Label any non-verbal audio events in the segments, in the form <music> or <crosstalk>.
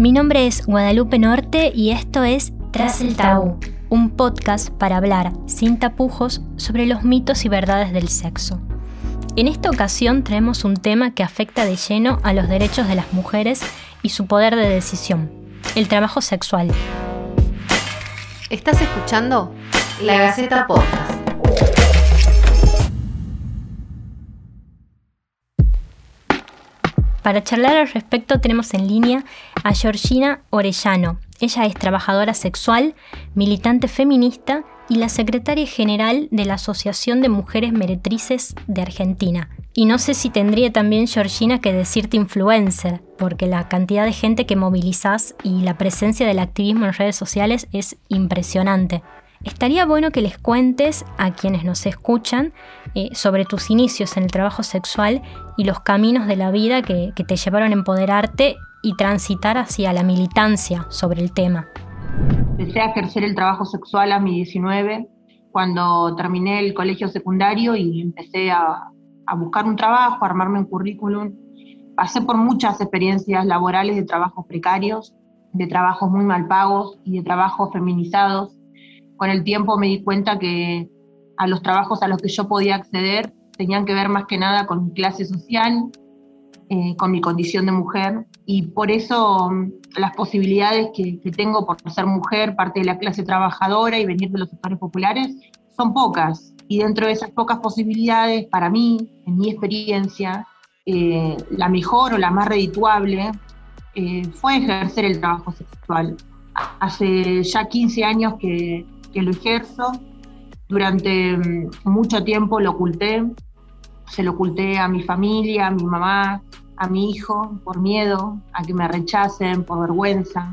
Mi nombre es Guadalupe Norte y esto es Tras el Tabú, un podcast para hablar sin tapujos sobre los mitos y verdades del sexo. En esta ocasión traemos un tema que afecta de lleno a los derechos de las mujeres y su poder de decisión, el trabajo sexual. ¿Estás escuchando? La Gaceta Podcast. Para charlar al respecto tenemos en línea a Georgina Orellano. Ella es trabajadora sexual, militante feminista y la secretaria general de la Asociación de Mujeres Meretrices de Argentina. Y no sé si tendría también, Georgina, que decirte influencer, porque la cantidad de gente que movilizás y la presencia del activismo en redes sociales es impresionante. Estaría bueno que les cuentes a quienes nos escuchan eh, sobre tus inicios en el trabajo sexual y los caminos de la vida que, te llevaron a empoderarte y transitar hacia la militancia sobre el tema. Empecé a ejercer el trabajo sexual a mis 19, cuando terminé el colegio secundario y empecé a, a buscar un trabajo, a armarme un currículum. Pasé por muchas experiencias laborales de trabajos precarios, de trabajos muy mal pagos y de trabajos feminizados con el tiempo me di cuenta que a los trabajos a los que yo podía acceder tenían que ver más que nada con mi clase social, eh, con mi condición de mujer, y por eso mm, las posibilidades que, que, tengo por ser mujer, parte de la clase trabajadora y venir de los sectores populares, son pocas. Y dentro de esas pocas posibilidades, para mí, en mi experiencia, eh, la mejor o la más redituable eh, fue ejercer el trabajo sexual. Hace ya 15 años que, que lo ejerzo. Durante mm, mucho tiempo lo oculté, se lo oculté a mi familia, a mi mamá, a mi hijo, por miedo a que me rechacen, por vergüenza,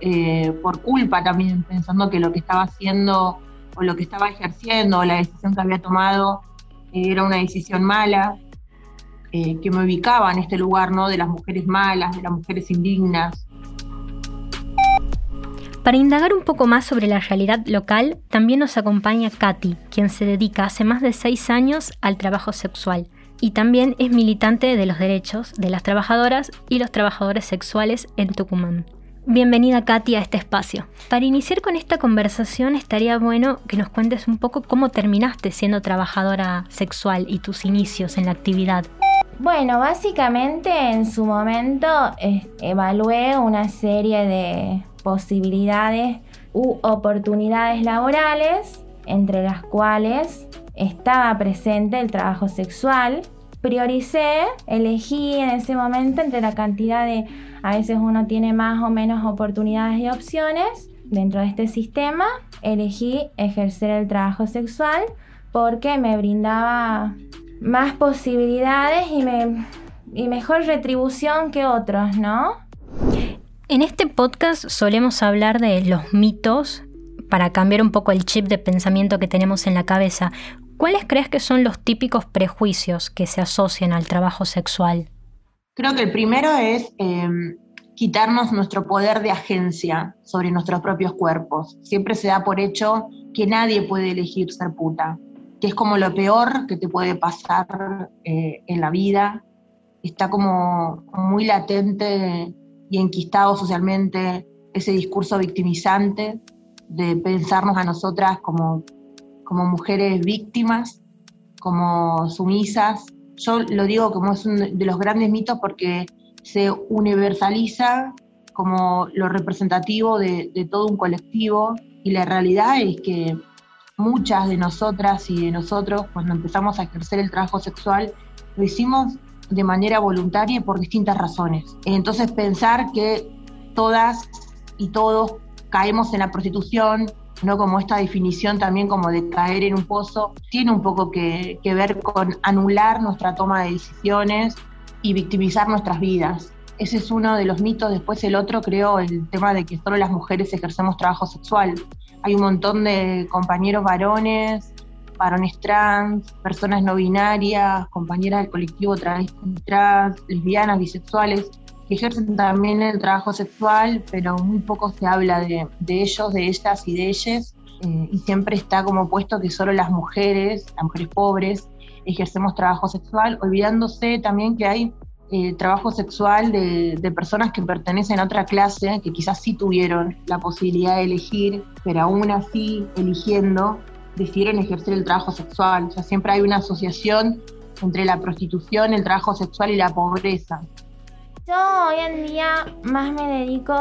eh, por culpa también, pensando que lo que estaba haciendo o lo que estaba ejerciendo la decisión que había tomado eh, era una decisión mala, eh, que me ubicaba en este lugar ¿no? de las mujeres malas, de las mujeres indignas, para indagar un poco más sobre la realidad local, también nos acompaña Katy, quien se dedica hace más de seis años al trabajo sexual y también es militante de los derechos de las trabajadoras y los trabajadores sexuales en Tucumán. Bienvenida Katy a este espacio. Para iniciar con esta conversación estaría bueno que nos cuentes un poco cómo terminaste siendo trabajadora sexual y tus inicios en la actividad. Bueno, básicamente en su momento eh, evalué una serie de posibilidades u oportunidades laborales, entre las cuales estaba presente el trabajo sexual. Prioricé, elegí en ese momento entre la cantidad de, a veces uno tiene más o menos oportunidades y opciones dentro de este sistema, elegí ejercer el trabajo sexual porque me brindaba más posibilidades y, y mejor retribución que otros, ¿no? En este podcast solemos hablar de los mitos para cambiar un poco el chip de pensamiento que tenemos en la cabeza. ¿Cuáles crees que son los típicos prejuicios que se asocian al trabajo sexual? Creo que el primero es em, quitarnos nuestro poder de agencia sobre nuestros propios cuerpos. Siempre se da por hecho que nadie puede elegir ser puta, que es como lo peor que te puede pasar eh, en la vida. Está como muy latente y enquistado socialmente ese discurso victimizante de pensarnos a nosotras como, como mujeres víctimas, como sumisas. Yo lo digo como es uno de los grandes mitos porque se universaliza como lo representativo de, de todo un colectivo y la realidad es que muchas de nosotras y de nosotros cuando empezamos a ejercer el trabajo sexual lo hicimos de manera voluntaria y por distintas razones. Entonces pensar que todas y todos caemos en la prostitución, no como esta definición también como de caer en un pozo, tiene un poco que, ver con anular nuestra toma de decisiones y victimizar nuestras vidas. Ese es uno de los mitos. Después el otro, creo, el tema de que solo las mujeres ejercemos trabajo sexual. Hay un montón de compañeros varones varones trans, personas no binarias, compañeras del colectivo trans, lesbianas, bisexuales, que ejercen también el trabajo sexual, pero muy poco se habla de, ellos, de ellas y de ellas, eh, y siempre está como puesto que solo las mujeres, las mujeres pobres, ejercemos trabajo sexual, olvidándose también que hay eh, trabajo sexual de, de, personas que pertenecen a otra clase, que quizás sí tuvieron la posibilidad de elegir, pero aún así eligiendo, decidieron ejercer el trabajo sexual. O sea, siempre hay una asociación entre la prostitución, el trabajo sexual y la pobreza. Yo hoy en día más me dedico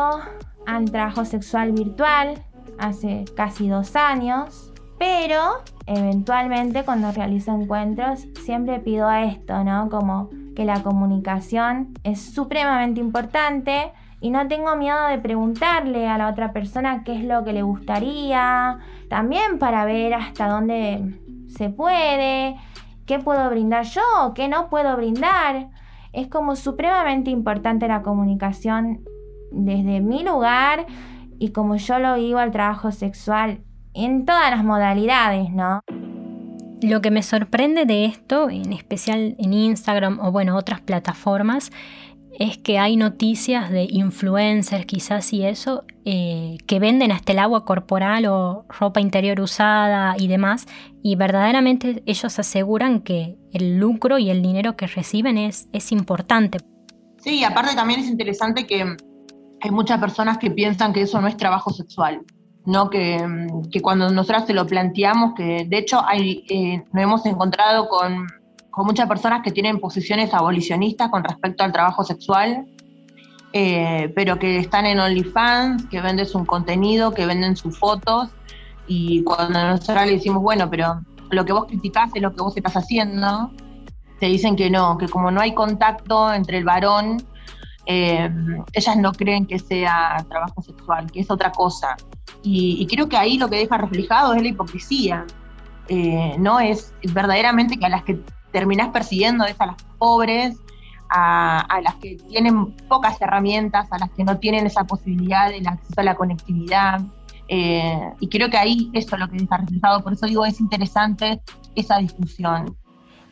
al trabajo sexual virtual, hace casi dos años, pero eventualmente cuando realizo encuentros siempre pido esto, ¿no? Como que la comunicación es supremamente importante y no tengo miedo de preguntarle a la otra persona qué es lo que le gustaría, también para ver hasta dónde se puede, qué puedo brindar yo, qué no puedo brindar. Es como supremamente importante la comunicación desde mi lugar y como yo lo vivo al trabajo sexual en todas las modalidades, ¿no? Lo que me sorprende de esto, en especial en Instagram o bueno, otras plataformas, es que hay noticias de influencers quizás y eso, eh, que venden hasta el agua corporal o ropa interior usada y demás, y verdaderamente ellos aseguran que el lucro y el dinero que reciben es, es importante. Sí, aparte también es interesante que hay muchas personas que piensan que eso no es trabajo sexual, ¿no? Que, que cuando nosotras se lo planteamos, que de hecho hay, eh, nos hemos encontrado con con muchas personas que tienen posiciones abolicionistas con respecto al trabajo sexual, eh, pero que están en OnlyFans, que venden su contenido, que venden sus fotos, y cuando nosotros le decimos, bueno, pero lo que vos criticás es lo que vos estás haciendo, te dicen que no, que como no hay contacto entre el varón, eh, ellas no creen que sea trabajo sexual, que es otra cosa. Y, creo que ahí lo que deja reflejado es la hipocresía. Eh, no es verdaderamente que a las que terminás persiguiendo es a las pobres, a, las que tienen pocas herramientas, a las que no tienen esa posibilidad del acceso a la conectividad. Eh, y creo que ahí eso es lo que está reflejado, por eso digo, es interesante esa discusión.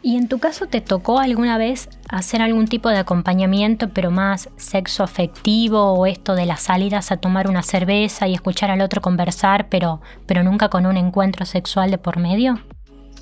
¿Y en tu caso te tocó alguna vez hacer algún tipo de acompañamiento, pero más sexo afectivo o esto de las salidas a tomar una cerveza y escuchar al otro conversar, pero, pero nunca con un encuentro sexual de por medio?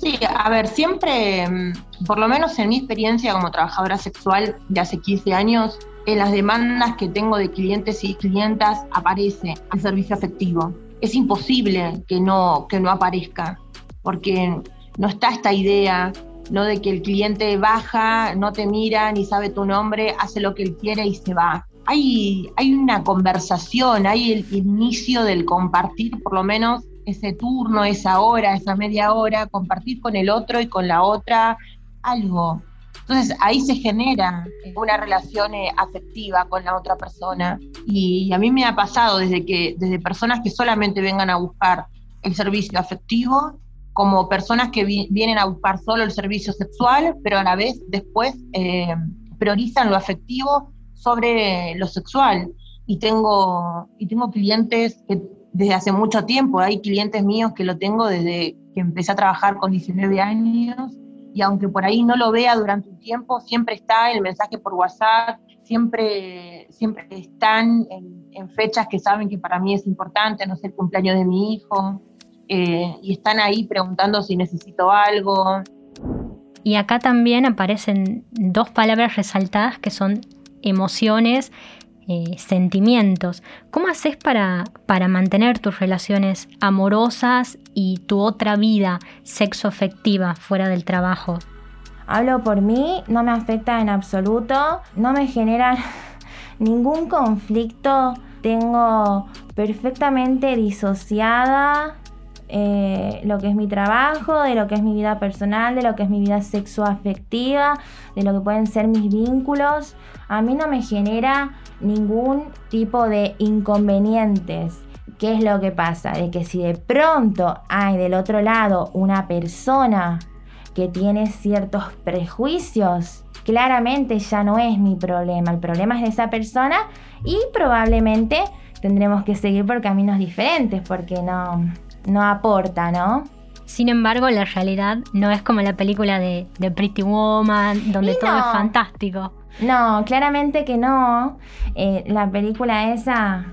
Sí, a ver, siempre, mm, por lo menos en mi experiencia como trabajadora sexual de hace 15 años, en las demandas que tengo de clientes y clientas aparece el servicio afectivo. Es imposible que no, que no aparezca, porque no está esta idea no de que el cliente baja, no te mira, ni sabe tu nombre, hace lo que él quiere y se va. Hay, hay una conversación, hay el inicio del compartir, por lo menos ese turno, esa hora, esa media hora, compartir con el otro y con la otra algo. Entonces ahí se genera una relación eh, afectiva con la otra persona. Y a mí me ha pasado desde que, desde personas que solamente vengan a buscar el servicio afectivo, como personas que vienen a buscar solo el servicio sexual, pero a la vez después eh, priorizan lo afectivo sobre lo sexual. Y tengo, y tengo clientes que desde hace mucho tiempo. Hay clientes míos que lo tengo desde que empecé a trabajar con 19 años y aunque por ahí no lo vea durante un tiempo, siempre está el mensaje por WhatsApp, siempre, siempre están en, fechas que saben que para mí es importante, no sé, el cumpleaños de mi hijo, eh, y están ahí preguntando si necesito algo. Y acá también aparecen dos palabras resaltadas que son emociones eh, sentimientos. ¿Cómo haces para, para mantener tus relaciones amorosas y tu otra vida sexoafectiva fuera del trabajo? Hablo por mí, no me afecta en absoluto, no me genera <laughs> ningún conflicto, tengo perfectamente disociada eh, lo que es mi trabajo, de lo que es mi vida personal, de lo que es mi vida sexoafectiva, de lo que pueden ser mis vínculos. A mí no me genera ningún tipo de inconvenientes. ¿Qué es lo que pasa? De que si de pronto hay del otro lado una persona que tiene ciertos prejuicios, claramente ya no es mi problema. El problema es de esa persona y probablemente tendremos que seguir por caminos diferentes porque no, no aporta, ¿no? Sin embargo, la realidad no es como la película de, Pretty Woman, donde todo es fantástico. No, claramente que no. Eh, la película esa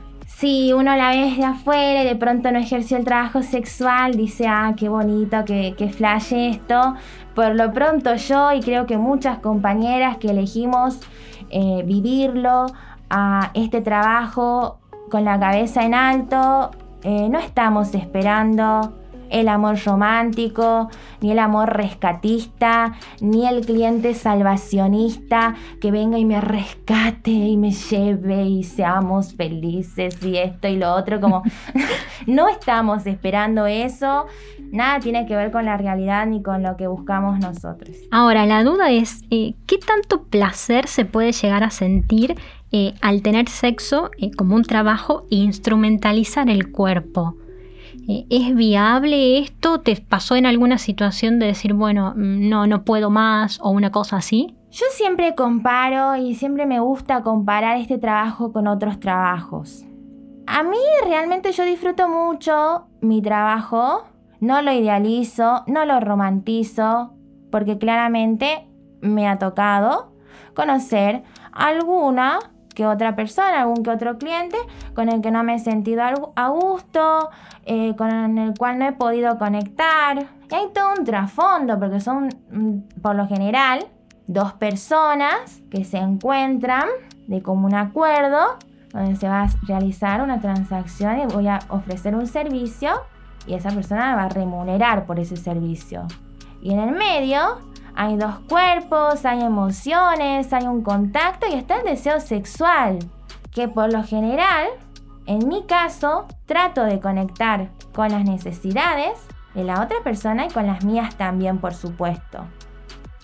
si uno la ve de afuera y de pronto no ejerció el trabajo sexual, dice, ah, qué bonito, qué, qué flash esto. Por lo pronto yo y creo que muchas compañeras que elegimos eh, vivirlo a este trabajo con la cabeza en alto, eh, no estamos esperando el amor romántico, ni el amor rescatista, ni el cliente salvacionista que venga y me rescate y me lleve y seamos felices y esto y lo otro, como <laughs> <laughs> no estamos esperando eso, nada tiene que ver con la realidad ni con lo que buscamos nosotros. Ahora, la duda es, eh, ¿qué tanto placer se puede llegar a sentir eh, al tener sexo eh, como un trabajo e instrumentalizar el cuerpo? Eh, ¿Es viable esto? ¿Te pasó en alguna situación de decir, bueno, mm, no, no puedo más o una cosa así? Yo siempre comparo y siempre me gusta comparar este trabajo con otros trabajos. A mí realmente yo disfruto mucho mi trabajo, no lo idealizo, no lo romantizo, porque claramente me ha tocado conocer alguna que otra persona, algún que otro cliente con el que no me he sentido a gusto, eh, con el cual no he podido conectar. Y hay todo un trasfondo, porque son, mm, por lo general, dos personas que se encuentran de común acuerdo, donde se va a realizar una transacción y voy a ofrecer un servicio y esa persona me va a remunerar por ese servicio. Y en el medio hay dos cuerpos, hay emociones, hay un contacto y está el deseo sexual, que por lo general, en mi caso, trato de conectar con las necesidades de la otra persona y con las mías también, por supuesto.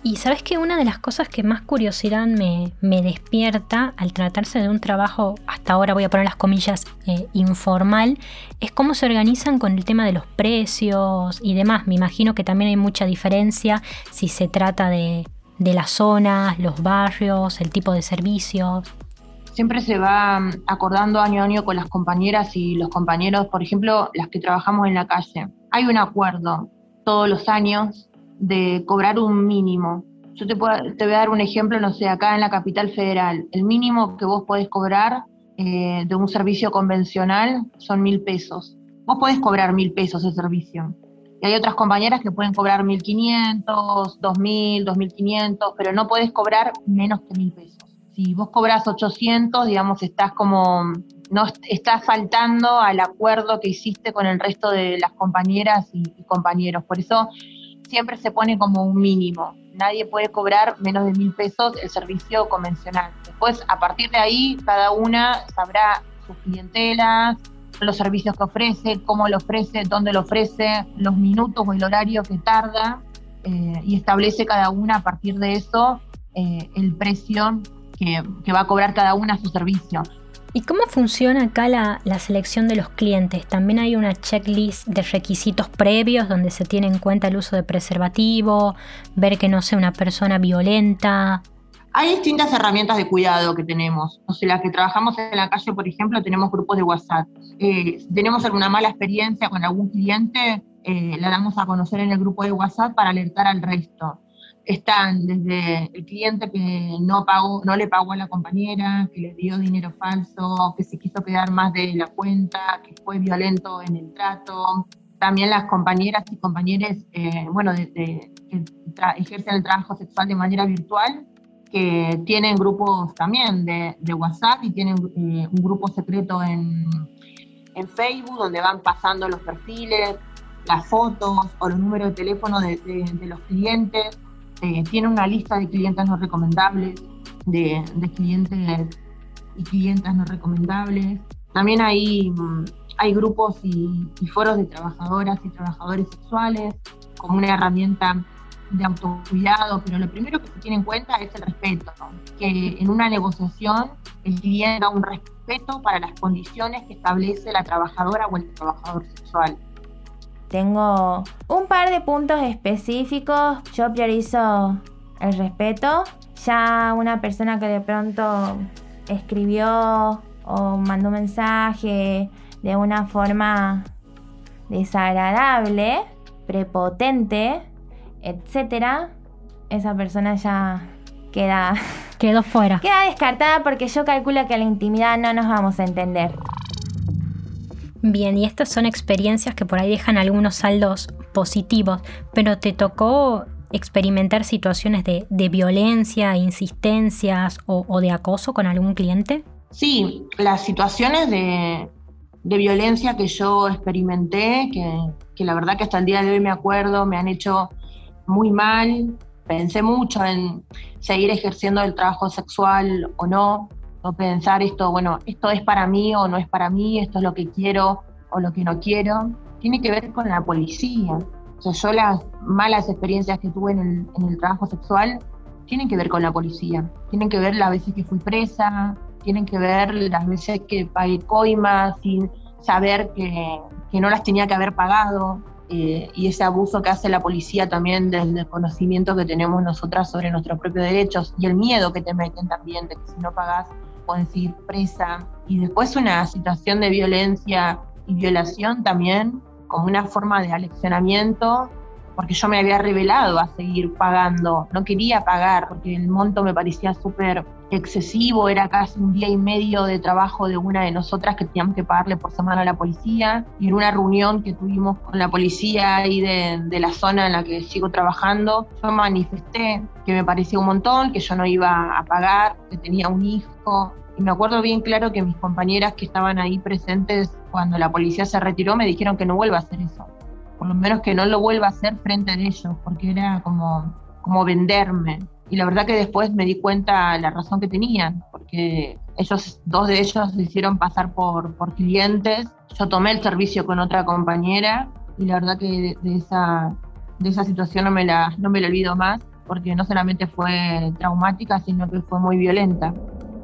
Y sabes que una de las cosas que más curiosidad me, despierta al tratarse de un trabajo, hasta ahora voy a poner las comillas, eh, informal, es cómo se organizan con el tema de los precios y demás. Me imagino que también hay mucha diferencia si se trata de, de las zonas, los barrios, el tipo de servicios. Siempre se va mm, acordando año a año con las compañeras y los compañeros, por ejemplo, las que trabajamos en la calle. Hay un acuerdo todos los años de cobrar un mínimo. Yo te, te voy a dar un ejemplo, no sé, acá en la capital federal, el mínimo que vos podés cobrar eh, de un servicio convencional son mil pesos. Vos podés cobrar mil pesos de servicio. Y hay otras compañeras que pueden cobrar mil quinientos, dos mil, dos mil quinientos, pero no podés cobrar menos que mil pesos. Si vos cobras 800, digamos, estás como, no estás faltando al acuerdo que hiciste con el resto de las compañeras y compañeros. Por eso siempre se pone como un mínimo. Nadie puede cobrar menos de mil pesos el servicio convencional. Después, a partir de ahí, cada una sabrá sus clientelas, los servicios que ofrece, cómo lo ofrece, dónde lo ofrece, los minutos o el horario que tarda, eh, y establece cada una a partir de eso eh, el precio que, que, va a cobrar cada una su servicio. ¿Y cómo funciona acá la, selección de los clientes? ¿También hay una checklist de requisitos previos donde se tiene en cuenta el uso de preservativo, ver que no sea una persona violenta? Hay distintas herramientas de cuidado que tenemos. O sea, las que trabajamos en la calle, por ejemplo, tenemos grupos de WhatsApp. Eh, si tenemos alguna mala experiencia con algún cliente, eh, la damos a conocer en el grupo de WhatsApp para alertar al resto están desde el cliente que no pagó, no le pagó a la compañera, que le dio dinero falso, que se quiso quedar más de la cuenta, que fue violento en el trato. También las compañeras y compañeros, eh, bueno, que ejercen el trabajo sexual de manera virtual, que tienen grupos también de, WhatsApp y tienen eh, un grupo secreto en, en Facebook donde van pasando los perfiles, las fotos o los números de teléfono de los clientes eh, tiene una lista de clientes no recomendables, de, clientes y clientas no recomendables. También hay, mm, hay grupos y, foros de trabajadoras y trabajadores sexuales como una herramienta de autocuidado, pero lo primero que se tiene en cuenta es el respeto, que en una negociación el cliente da un respeto para las condiciones que establece la trabajadora o el trabajador sexual. Tengo un par de puntos específicos. Yo priorizo el respeto. Ya una persona que de pronto escribió o mandó un mensaje de una forma desagradable, prepotente, etcétera, esa persona ya queda quedó fuera. <laughs> Queda descartada porque yo calculo que a la intimidad no nos vamos a entender. Bien, y estas son experiencias que por ahí dejan algunos saldos positivos, pero ¿te tocó experimentar situaciones de, violencia, insistencias o, de acoso con algún cliente? Sí, las situaciones de, violencia que yo experimenté, que, la verdad que hasta el día de hoy me acuerdo, me han hecho muy mal. Pensé mucho en seguir ejerciendo el trabajo sexual o no, o pensar esto, bueno, esto es para mí o no es para mí, esto es lo que quiero o lo que no quiero. Tiene que ver con la policía. O sea, yo las malas experiencias que tuve en el, trabajo sexual tienen que ver con la policía, tienen que ver las veces que fui presa, tienen que ver las veces que pagué coimas sin saber que, no las tenía que haber pagado, eh, y ese abuso que hace la policía también del desconocimiento que tenemos nosotras sobre nuestros propios derechos y el miedo que te meten también de que si no pagas puedes ir presa. Y después una situación de violencia y violación también como una forma de aleccionamiento, porque yo me había revelado a seguir pagando, no quería pagar, porque el monto me parecía súper excesivo, era casi un día y medio de trabajo de una de nosotras que teníamos que pagarle por semana a la policía, y en una reunión que tuvimos con la policía ahí de, de la zona en la que sigo trabajando, yo manifesté que me parecía un montón, que yo no iba a pagar, que tenía un hijo, y me acuerdo bien claro que mis compañeras que estaban ahí presentes cuando la policía se retiró me dijeron que no vuelva a hacer eso. Por lo menos que no lo vuelva a hacer frente a ellos, porque era como, como venderme. Y la verdad que después me di cuenta la razón que tenían, porque ellos, dos de ellos se hicieron pasar por, por clientes. Yo tomé el servicio con otra compañera y la verdad que de, esa, de esa situación no me, la, no me la olvido más, porque no solamente fue traumática, sino que fue muy violenta.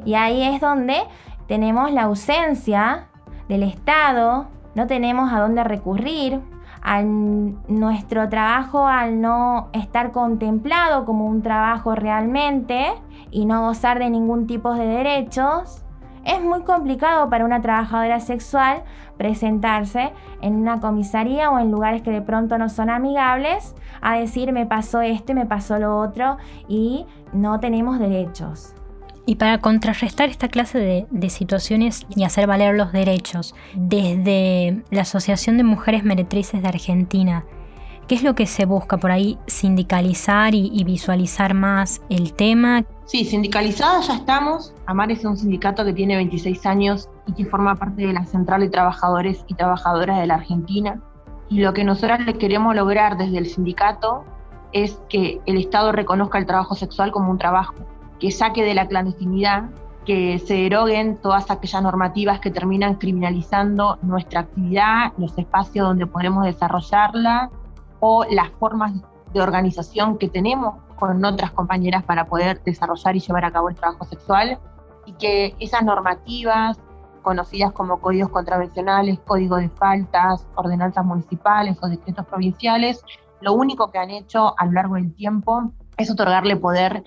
Y ahí es donde tenemos la ausencia del Estado, no tenemos a dónde recurrir, al nuestro trabajo al no estar contemplado como un trabajo realmente y no gozar de ningún tipo de derechos, es muy complicado para una trabajadora sexual presentarse en una comisaría o en lugares que de pronto no son amigables a decir me pasó esto y me pasó lo otro y no tenemos derechos. Y para contrarrestar esta clase de, situaciones y hacer valer los derechos, desde la Asociación de Mujeres Meretrices de Argentina, ¿qué es lo que se busca por ahí? ¿Sindicalizar y, visualizar más el tema? Sí, sindicalizadas ya estamos. AMAR es un sindicato que tiene 26 años y que forma parte de la Central de Trabajadores y Trabajadoras de la Argentina. Y lo que nosotros le queremos lograr desde el sindicato es que el Estado reconozca el trabajo sexual como un trabajo que saque de la clandestinidad, que se deroguen todas aquellas normativas que terminan criminalizando nuestra actividad, los espacios donde podemos desarrollarla o las formas de organización que tenemos con otras compañeras para poder desarrollar y llevar a cabo el trabajo sexual y que esas normativas conocidas como códigos contravencionales, código de faltas, ordenanzas municipales o decretos provinciales, lo único que han hecho a lo largo del tiempo es otorgarle poder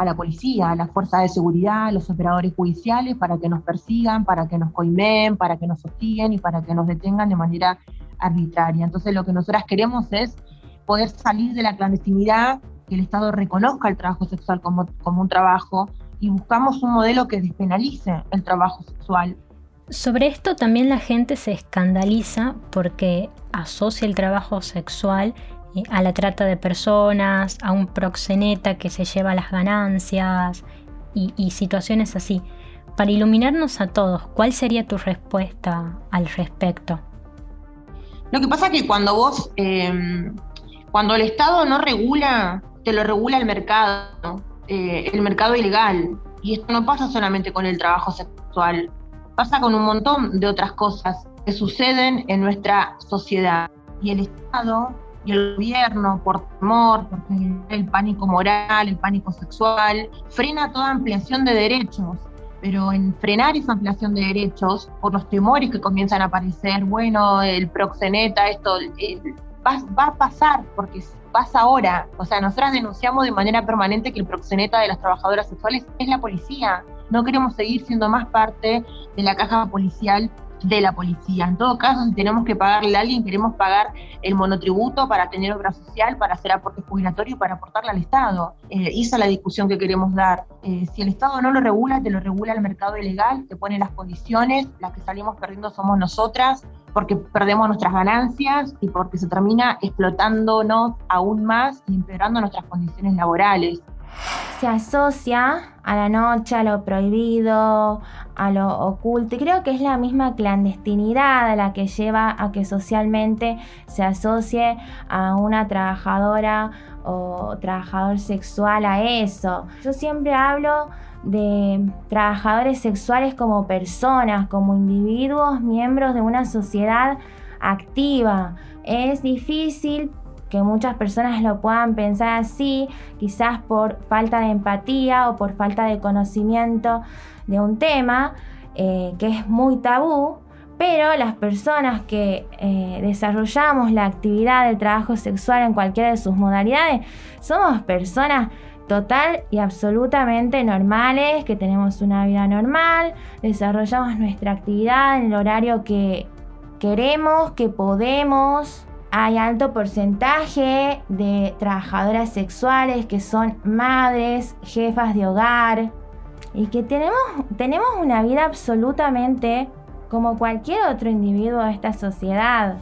a la policía, a las fuerzas de seguridad, a los operadores judiciales para que nos persigan, para que nos coimen, para que nos hostiguen y para que nos detengan de manera arbitraria. Entonces lo que nosotras queremos es poder salir de la clandestinidad, que el Estado reconozca el trabajo sexual como, como un trabajo y buscamos un modelo que despenalice el trabajo sexual. Sobre esto también la gente se escandaliza porque asocia el trabajo sexual a la trata de personas, a un proxeneta que se lleva las ganancias y, situaciones así. Para iluminarnos a todos, ¿cuál sería tu respuesta al respecto? Lo que pasa es que cuando vos, em, cuando el Estado no regula, te lo regula el mercado, eh, el mercado ilegal. Y esto no pasa solamente con el trabajo sexual, pasa con un montón de otras cosas que suceden en nuestra sociedad. Y el Estado y el gobierno, por temor, porque el pánico moral, el pánico sexual, frena toda ampliación de derechos. Pero en frenar esa ampliación de derechos, por los temores que comienzan a aparecer, bueno, el proxeneta, esto, va, va, a pasar, porque pasa ahora. O sea, nosotras denunciamos de manera permanente que el proxeneta de las trabajadoras sexuales es la policía. No queremos seguir siendo más parte de la caja policial de la policía. En todo caso, si tenemos que pagarle a alguien, queremos pagar el monotributo para tener obra social, para hacer aporte jubilatorio, para aportarle al Estado. Eh, esa es la discusión que queremos dar. Eh, si el Estado no lo regula, te lo regula el mercado ilegal, te pone las condiciones, las que salimos perdiendo somos nosotras, porque perdemos nuestras ganancias y porque se termina explotándonos aún más y empeorando nuestras condiciones laborales se asocia a la noche, a lo prohibido, a lo oculto. Y creo que es la misma clandestinidad la que lleva a que socialmente se asocie a una trabajadora o trabajador sexual a eso. Yo siempre hablo de trabajadores sexuales como personas, como individuos, miembros de una sociedad activa. Es difícil que muchas personas lo puedan pensar así, quizás por falta de empatía o por falta de conocimiento de un tema eh, que es muy tabú, pero las personas que eh, desarrollamos la actividad del trabajo sexual en cualquiera de sus modalidades, somos personas total y absolutamente normales, que tenemos una vida normal, desarrollamos nuestra actividad en el horario que queremos, que podemos, hay alto porcentaje de trabajadoras sexuales que son madres, jefas de hogar y que tenemos, tenemos una vida absolutamente como cualquier otro individuo de esta sociedad.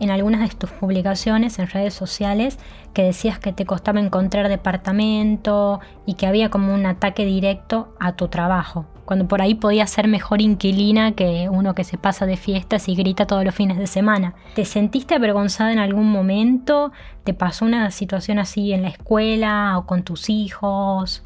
En algunas de tus publicaciones en redes sociales que decías que te costaba encontrar departamento y que había como un ataque directo a tu trabajo cuando por ahí podía ser mejor inquilina que uno que se pasa de fiestas y grita todos los fines de semana. ¿Te sentiste avergonzada en algún momento? ¿Te pasó una situación así en la escuela o con tus hijos?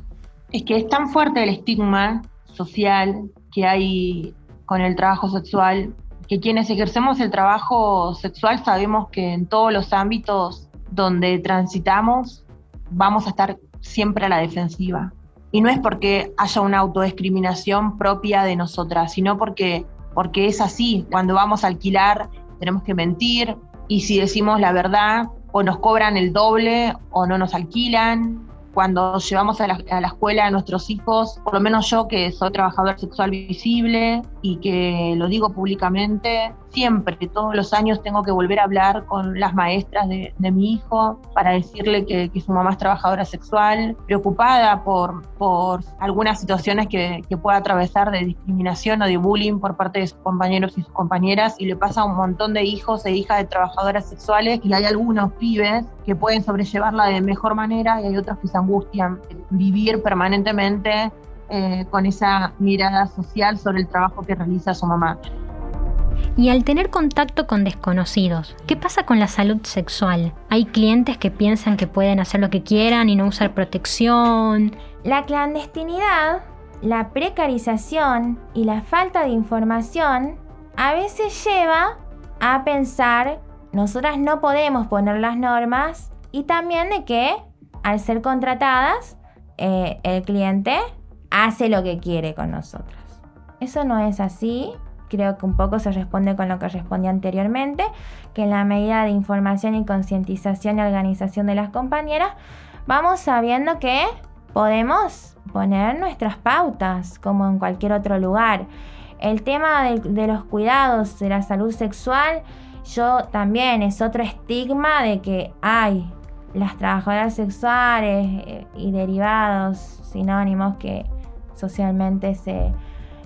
Es que es tan fuerte el estigma social que hay con el trabajo sexual que quienes ejercemos el trabajo sexual sabemos que en todos los ámbitos donde transitamos vamos a estar siempre a la defensiva. Y no es porque haya una autodiscriminación propia de nosotras, sino porque, porque es así. Cuando vamos a alquilar tenemos que mentir y si decimos la verdad o nos cobran el doble o no nos alquilan cuando llevamos a la, escuela a nuestros hijos, por lo menos yo que soy trabajador sexual visible y que lo digo públicamente, siempre, todos los años tengo que volver a hablar con las maestras de, mi hijo para decirle que, su mamá es trabajadora sexual, preocupada por, por algunas situaciones que, que pueda atravesar de discriminación o de bullying por parte de sus compañeros y sus compañeras y le pasa a un montón de hijos e hijas de trabajadoras sexuales y hay algunos pibes que pueden sobrellevarla de mejor manera y hay otros que se vivir permanentemente eh, con esa mirada social sobre el trabajo que realiza su mamá. Y al tener contacto con desconocidos, ¿qué pasa con la salud sexual? Hay clientes que piensan que pueden hacer lo que quieran y no usar protección. La clandestinidad, la precarización y la falta de información a veces lleva a pensar, nosotras no podemos poner las normas y también de que al ser contratadas, eh, el cliente hace lo que quiere con nosotros. Eso no es así. Creo que un poco se responde con lo que respondí anteriormente, que en la medida de información y concientización y organización de las compañeras, vamos sabiendo que podemos poner nuestras pautas como en cualquier otro lugar. El tema de, de los cuidados de la salud sexual, yo también es otro estigma de que hay las trabajadoras sexuales eh, y derivados sinónimos que socialmente se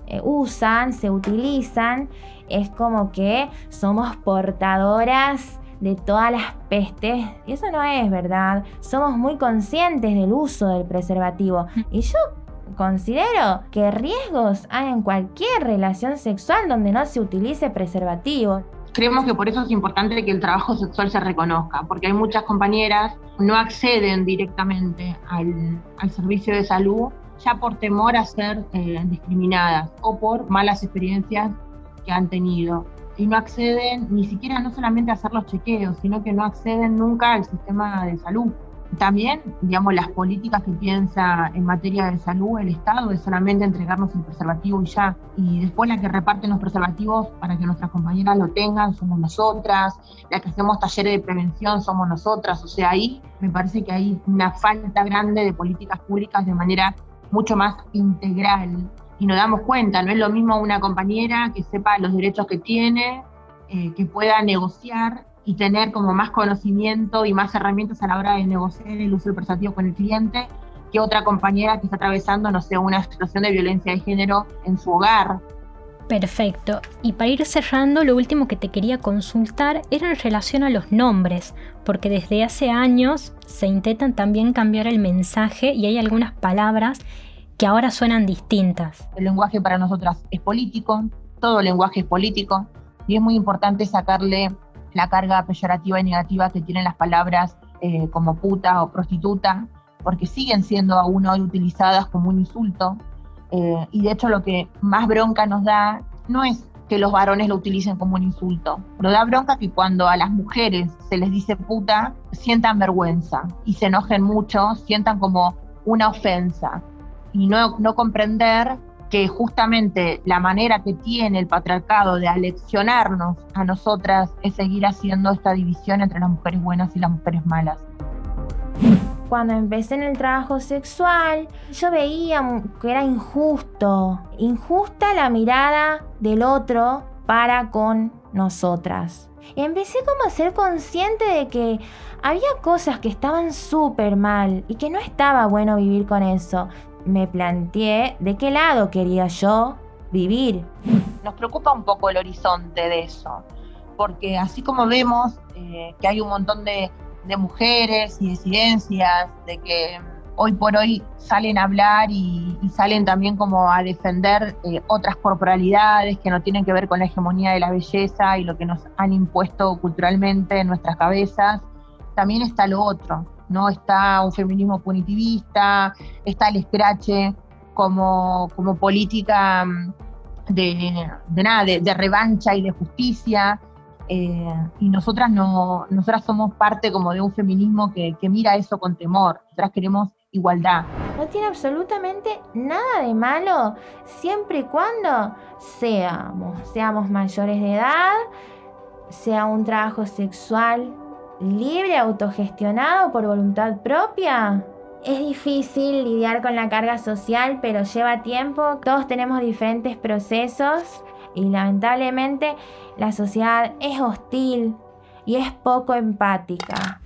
eh, usan, se utilizan, es como que somos portadoras de todas las pestes. Y eso no es verdad. Somos muy conscientes del uso del preservativo. <laughs> Y yo considero que riesgos hay en cualquier relación sexual donde no se utilice preservativo creemos que por eso es importante que el trabajo sexual se reconozca, porque hay muchas compañeras que no acceden directamente al, servicio de salud ya por temor a ser eh, discriminadas o por malas experiencias que han tenido. Y no acceden ni siquiera no solamente a hacer los chequeos, sino que no acceden nunca al sistema de salud. También, digamos, las políticas que piensa en materia de salud el Estado es solamente entregarnos el preservativo y ya. Y después la que reparten los preservativos para que nuestras compañeras lo tengan somos nosotras, la que hacemos talleres de prevención somos nosotras. O sea, ahí me parece que hay una falta grande de políticas públicas de manera mucho más integral y nos damos cuenta, no es lo mismo una compañera que sepa los derechos que tiene, eh, que pueda negociar y tener como más conocimiento y más herramientas a la hora de negociar el uso del prestativo con el cliente, que otra compañera que está atravesando, no sé, una situación de violencia de género en su hogar. Perfecto. Y para ir cerrando, lo último que te quería consultar era en relación a los nombres, porque desde hace años se intentan también cambiar el mensaje y hay algunas palabras que ahora suenan distintas. El lenguaje para nosotras es político, todo lenguaje es político, y es muy importante sacarle la carga peyorativa y negativa que tienen las palabras eh, como puta o prostituta, porque siguen siendo aún hoy utilizadas como un insulto. Eh, y de hecho lo que más bronca nos da no es que los varones lo utilicen como un insulto. Nos da bronca que cuando a las mujeres se les dice puta, sientan vergüenza y se enojen mucho, sientan como una ofensa. Y no, no comprender que justamente la manera que tiene el patriarcado de aleccionarnos a nosotras es seguir haciendo esta división entre las mujeres buenas y las mujeres malas. Cuando empecé en el trabajo sexual, yo veía que era injusto, injusta la mirada del otro para con nosotras. Y empecé como a ser consciente de que había cosas que estaban súper mal y que no estaba bueno vivir con eso me planteé de qué lado quería yo vivir. Nos preocupa un poco el horizonte de eso, porque así como vemos eh, que hay un montón de, mujeres y disidencias, de que hoy por hoy salen a hablar y, salen también como a defender eh, otras corporalidades que no tienen que ver con la hegemonía de la belleza y lo que nos han impuesto culturalmente en nuestras cabezas, también está lo otro, ¿no? Está un feminismo punitivista, está el escrache como, como política mm, de, nada, de, revancha y de justicia. Eh, y nosotras no, nosotras somos parte como de un feminismo que, que mira eso con temor. Nosotras queremos igualdad. No tiene absolutamente nada de malo siempre y cuando seamos, seamos mayores de edad, sea un trabajo sexual libre, autogestionado por voluntad propia? Es difícil lidiar con la carga social, pero lleva tiempo. Todos tenemos diferentes procesos y lamentablemente la sociedad es hostil y es poco empática.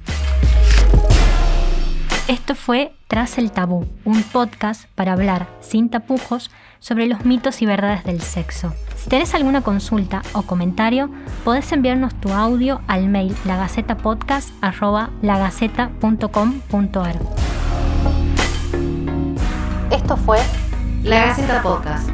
Esto fue Tras el Tabú, un podcast para hablar sin tapujos sobre los mitos y verdades del sexo. Si tenés alguna consulta o comentario, podés enviarnos tu audio al mail lagazetapodcast.com.ar. Esto fue La Gaceta Podcast.